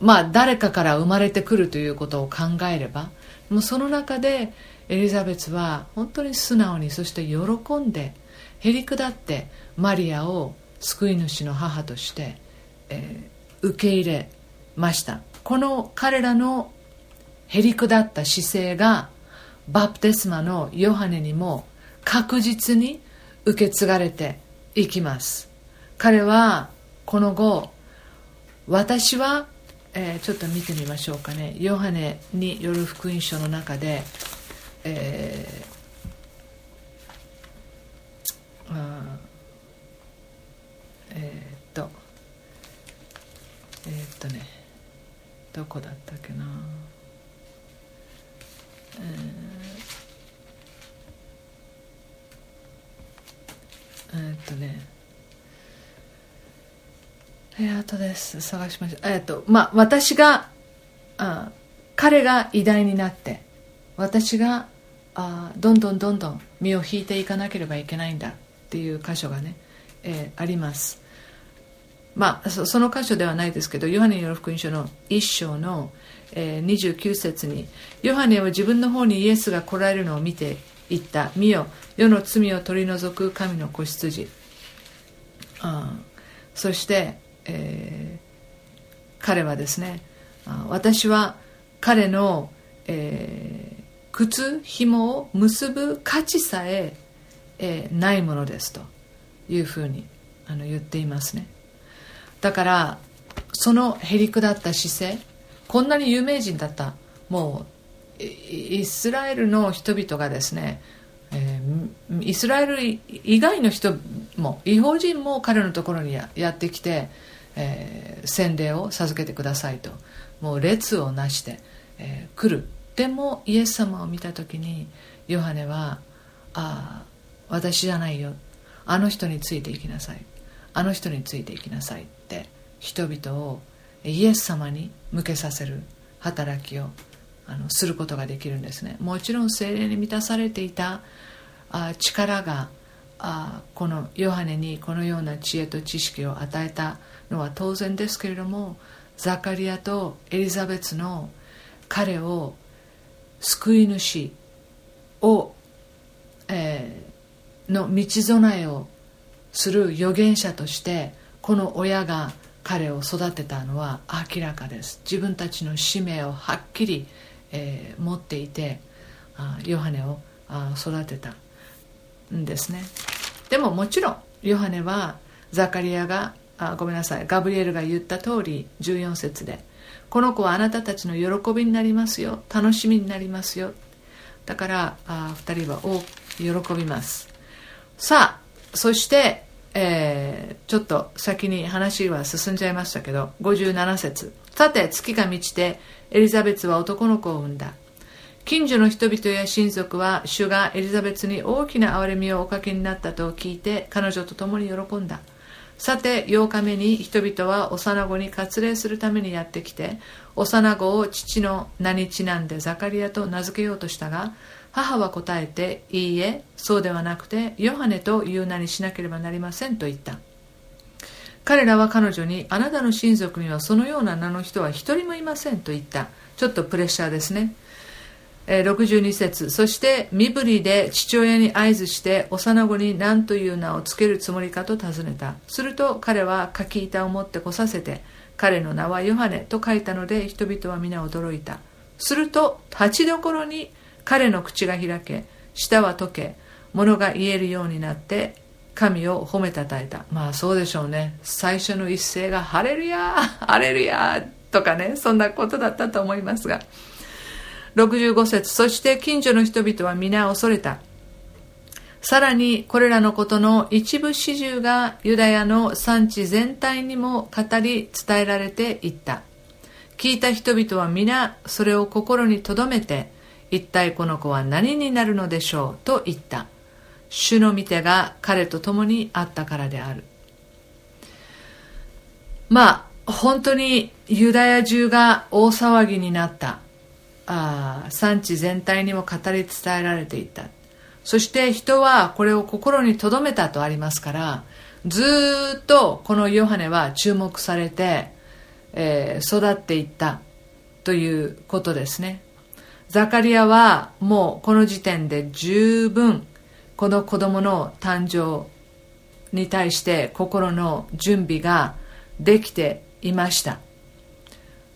まあ誰かから生まれてくるということを考えればもうその中でエリザベスは本当に素直にそして喜んでへりくだってマリアを救い主の母として、えー、受け入れました。この彼らのへりくだった姿勢がバプテスマのヨハネにも確実に受け継がれていきます。彼はこの後私は、えー、ちょっと見てみましょうかね。ヨハネによる福音書の中で、えーえー、っとえー、っとねどこだったっけな。えー、えー、っとね。えー、あとです。探しましょう。えー、っとまあ私があ彼が偉大になって私があどんどんどんどん身を引いていかなければいけないんだっていう箇所がね、えー、あります。まあその箇所ではないですけどヨハネによる福音書の1章の、えー、29節にヨハネは自分の方にイエスが来られるのを見て言った「見よ世の罪を取り除く神の子羊」あそして、えー、彼はですね私は彼の、えー、靴紐を結ぶ価値さええー、ないものですというふうにあの言っていますね。だからそのへりくだった姿勢こんなに有名人だった。もうイスラエルの人々がですね、えー、イスラエル以外の人も違法人も彼のところにやってきて、えー、洗礼を授けてくださいと。もう列をなして、えー、来る。でもイエス様を見た時にヨハネは「ああ私じゃないよ。あの人についていきなさい。あの人についていきなさい」って人々をイエス様に向けさせる働きをあのすることができるんですね。もちろん精霊に満たされていたあ力があこのヨハネにこのような知恵と知識を与えたのは当然ですけれどもザカリアとエリザベツの彼を救い主を、えー、の道備えをする預言者としてこの親が彼を育てたのは明らかです。自分たちの使命をはっきり、えー、持っていてあヨハネをあ育てたんですね。でももちろんヨハネはザカリアがあごめんなさいガブリエルが言った通り14節でこの子はあなたたちの喜びになりますよ楽しみになりますよ。だからあ2人は大喜びます。さあそしてえー、ちょっと先に話は進んじゃいましたけど57節。さて月が満ちてエリザベツは男の子を産んだ。近所の人々や親族は主がエリザベツに大きな憐れみをおかけになったと聞いて彼女と共に喜んだ。さて8日目に人々は幼子に割礼するためにやってきて幼子を父の名にちなんでザカリアと名付けようとしたが母は答えて「いいえそうではなくてヨハネという名にしなければなりません」と言った。彼らは彼女に「あなたの親族にはそのような名の人は一人もいません」と言った。ちょっとプレッシャーですね。62節。そして身振りで父親に合図して幼子に何という名を付けるつもりかと尋ねた。すると彼は柿板を持ってこさせて彼の名はヨハネと書いたので人々は皆驚いた。すると立ちどころに彼の口が開け舌は溶け物が言えるようになって神を褒めたたえた。まあそうでしょうね。最初の一声が「ハレルヤーハレルヤー」とかねそんなことだったと思いますが。65節そして近所の人々は皆恐れた。さらにこれらのことの一部始終がユダヤの産地全体にも語り伝えられていった。聞いた人々は皆それを心に留めて一体この子は何になるのでしょうと言った。主の御手が彼と共にあったからである。まあ本当にユダヤ中が大騒ぎになった。あ産地全体にも語り伝えられていた。そして人はこれを心に留めたとありますからずっとこのヨハネは注目されて、えー、育っていったということですね。ザカリアはもうこの時点で十分この子供の誕生に対して心の準備ができていました。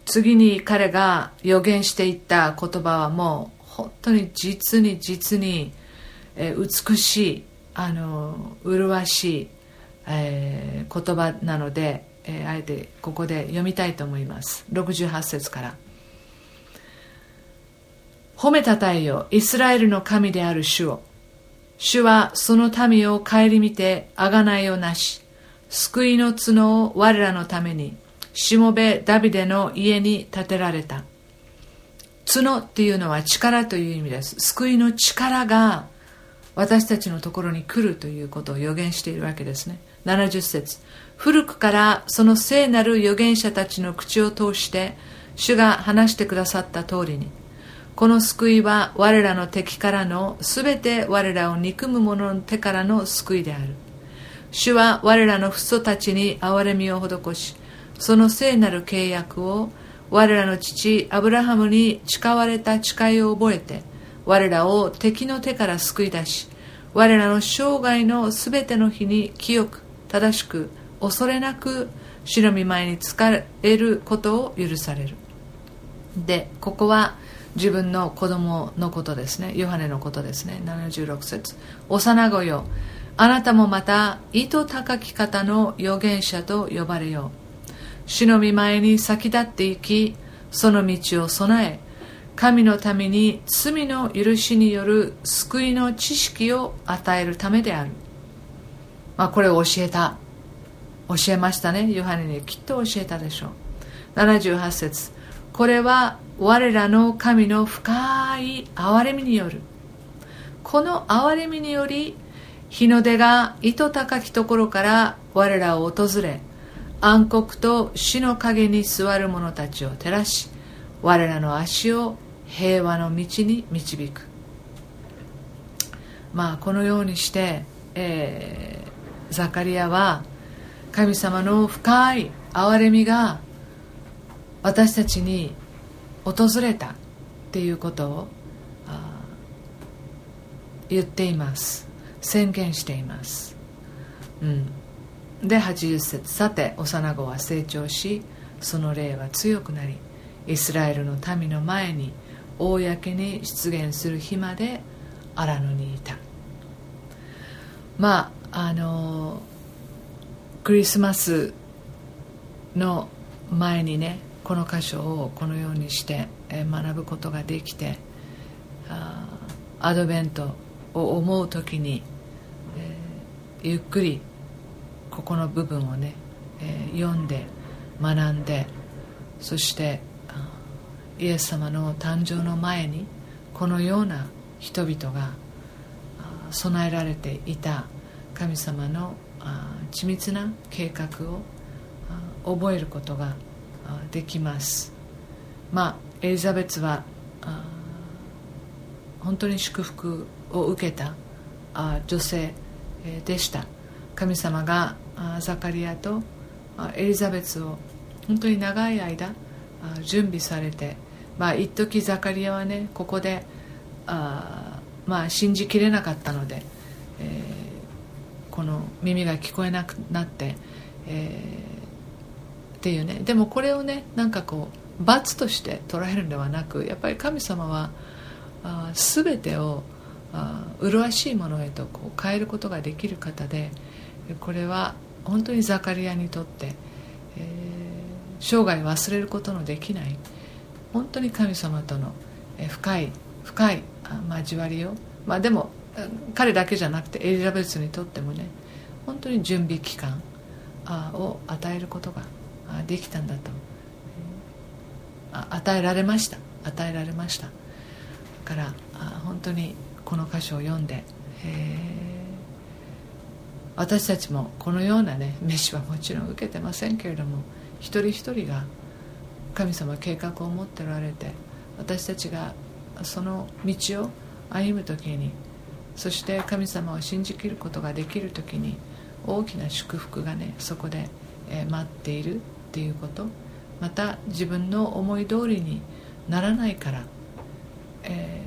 次に彼が予言していった言葉はもう本当に実に実に、え美しいあの麗しい、えー、言葉なので、えー、あえてここで読みたいと思います。68節から。褒めたたえよイスラエルの神である主を。主はその民を顧みて贖いをなし救いの角を我らのためにしもべダビデの家に建てられた。角っていうのは力という意味です。救いの力が私たちのところに来るということを予言しているわけですね。70節。古くからその聖なる預言者たちの口を通して主が話してくださった通りにこの救いは我らの敵からの全て我らを憎む者の手からの救いである。主は我らの父祖たちに憐れみを施しその聖なる契約を我らの父アブラハムに誓われた誓いを覚えて我らを敵の手から救い出し我らの生涯のすべての日に清く正しく恐れなく主の御前に仕えることを許される。でここは自分の子供のことですね。ヨハネのことですね。76節。幼子よ。あなたもまた意図高き方の預言者と呼ばれよう。主の御前に先立っていきその道を備え神のために罪の許しによる救いの知識を与えるためである、まあ、これを教えた。教えましたね。ヨハネにきっと教えたでしょう。78節。これは我らの神の深い憐れみによる。この憐れみにより日の出が糸高きところから我らを訪れ暗黒と死の陰に座る者たちを照らし我らの足を平和の道に導く。まあこのようにして、えー、ザカリアは神様の深い憐れみが私たちに訪れたっていうことを言っています。宣言しています、うん、で80節さて幼子は成長しその霊は強くなりイスラエルの民の前に公に出現する日まで荒野にいた。まああのクリスマスの前にねこの箇所をこのようにして学ぶことができてアドベントを思う時に、ゆっくりここの部分をね、え、読んで学んでそしてイエス様の誕生の前にこのような人々が備えられていた神様の緻密な計画を覚えることができますまあエリザベスは本当に祝福を受けた女性でした。神様がザカリアとエリザベスを本当に長い間準備されてまあ一時ザカリアはねここであまあ信じきれなかったので、えー、この耳が聞こえなくなって、えー、っていうね。でもこれをねなんかこう罰として捉えるんではなくやっぱり神様はあ全てをあ麗しいものへとこう変えることができる方でこれは本当にザカリアにとって、えー、生涯忘れることのできない本当に神様との深い深い交わりを、まあ、でも彼だけじゃなくてエリザベスにとってもね本当に準備期間を与えることができたんだと。与えられました。与えられました。から本当にこの箇所を読んで、私たちもこのようなね飯はもちろん受けてませんけれども一人一人が神様計画を持っておられて私たちがその道を歩む時にそして神様を信じきることができる時に大きな祝福がねそこで、え待っている。っていうこと。また自分の思い通りにならないから、え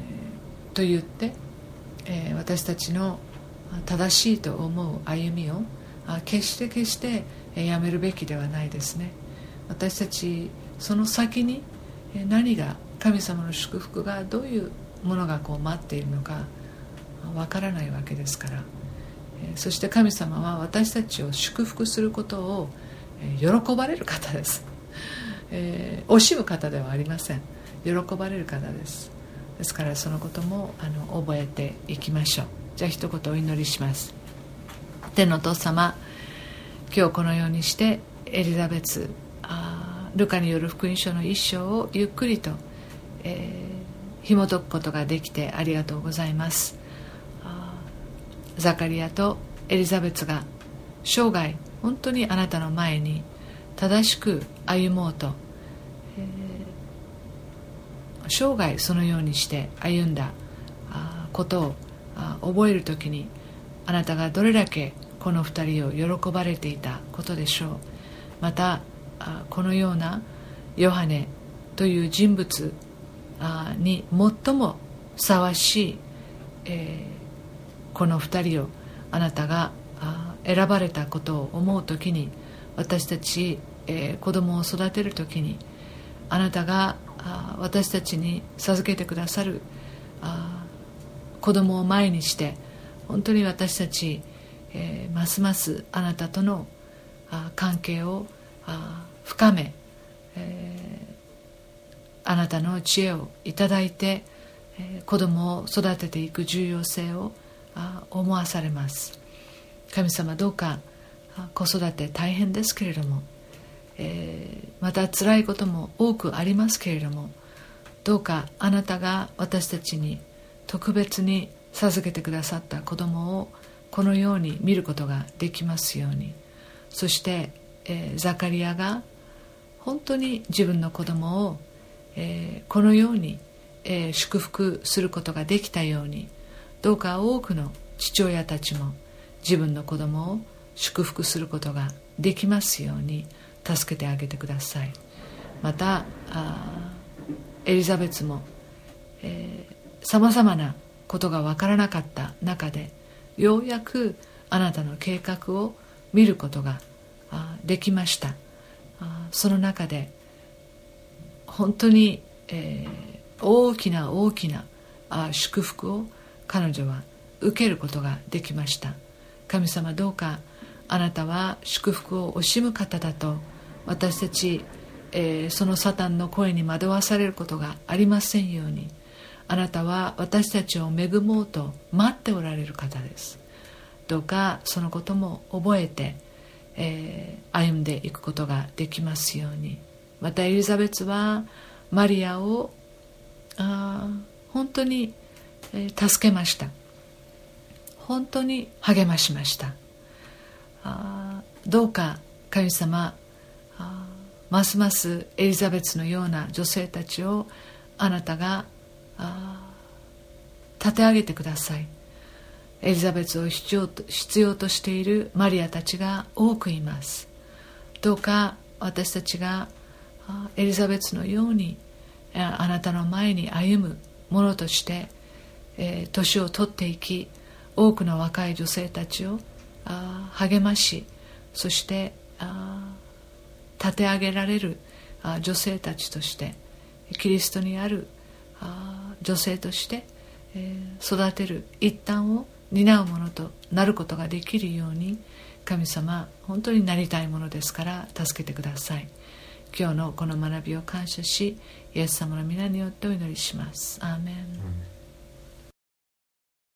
ー、と言ってえー、私たちの正しいと思う歩みを決して決してやめるべきではないですね。私たちその先に何が神様の祝福がどういうものがこう待っているのかわからないわけですから。そして神様は私たちを祝福することを喜ばれる方です、えー、惜しむ方ではありません。喜ばれる方です。ですからそのこともあの覚えていきましょう。じゃあ一言お祈りします。天のお父様今日このようにしてエリザベスルカによる福音書の一章をゆっくりと、えー、紐解くことができてありがとうございます。ザカリアとエリザベスが生涯本当にあなたの前に正しく歩もうと。生涯そのようにして歩んだことを覚える時にあなたがどれだけこの2人を喜ばれていたことでしょう。またこのようなヨハネという人物に最もふさわしい、この2人をあなたが選ばれたことを思う時に私たち、え子供を育てる時にあなたがあ私たちに授けてくださるあ子供を前にして本当に私たち、えー、ますますあなたとのあ関係をあ深め、えー、あなたの知恵をいただいて、えー、子供を育てていく重要性をあ思わされます。神様どうか子育て大変ですけれども、えー、また辛いことも多くありますけれどもどうかあなたが私たちに特別に授けてくださった子供をこのように見ることができますように。そして、えー、ザカリアが本当に自分の子供を、えー、このように、えー、祝福することができたようにどうか多くの父親たちも自分の子供を祝福することができますように助けてあげてください。またエリザベスもさまざまなことが分からなかった中でようやくあなたの計画を見ることができました。その中で本当に、えー、大きな大きな祝福を彼女は受けることができました。神様どうかあなたは祝福を惜しむ方だと私たち、えー、そのサタンの声に惑わされることがありませんように。あなたは私たちを恵もうと待っておられる方です。どうかそのことも覚えて、えー、歩んでいくことができますように。またエリザベスはマリアをあ本当に、えー、助けました。本当に励ましました。あどうか神様ますますエリザベスのような女性たちをあなたが立て上げてください。エリザベスを必要と必要としているマリアたちが多くいます。どうか私たちがエリザベスのようにあなたの前に歩むものとして年を取っていき多くの若い女性たちを励ましそして立て上げられる女性たちとしてキリストにある女性として、え育てる一端を担うものとなることができるように神様本当になりたいものですから助けてください。今日のこの学びを感謝しイエス様の皆によってお祈りします。アーメン。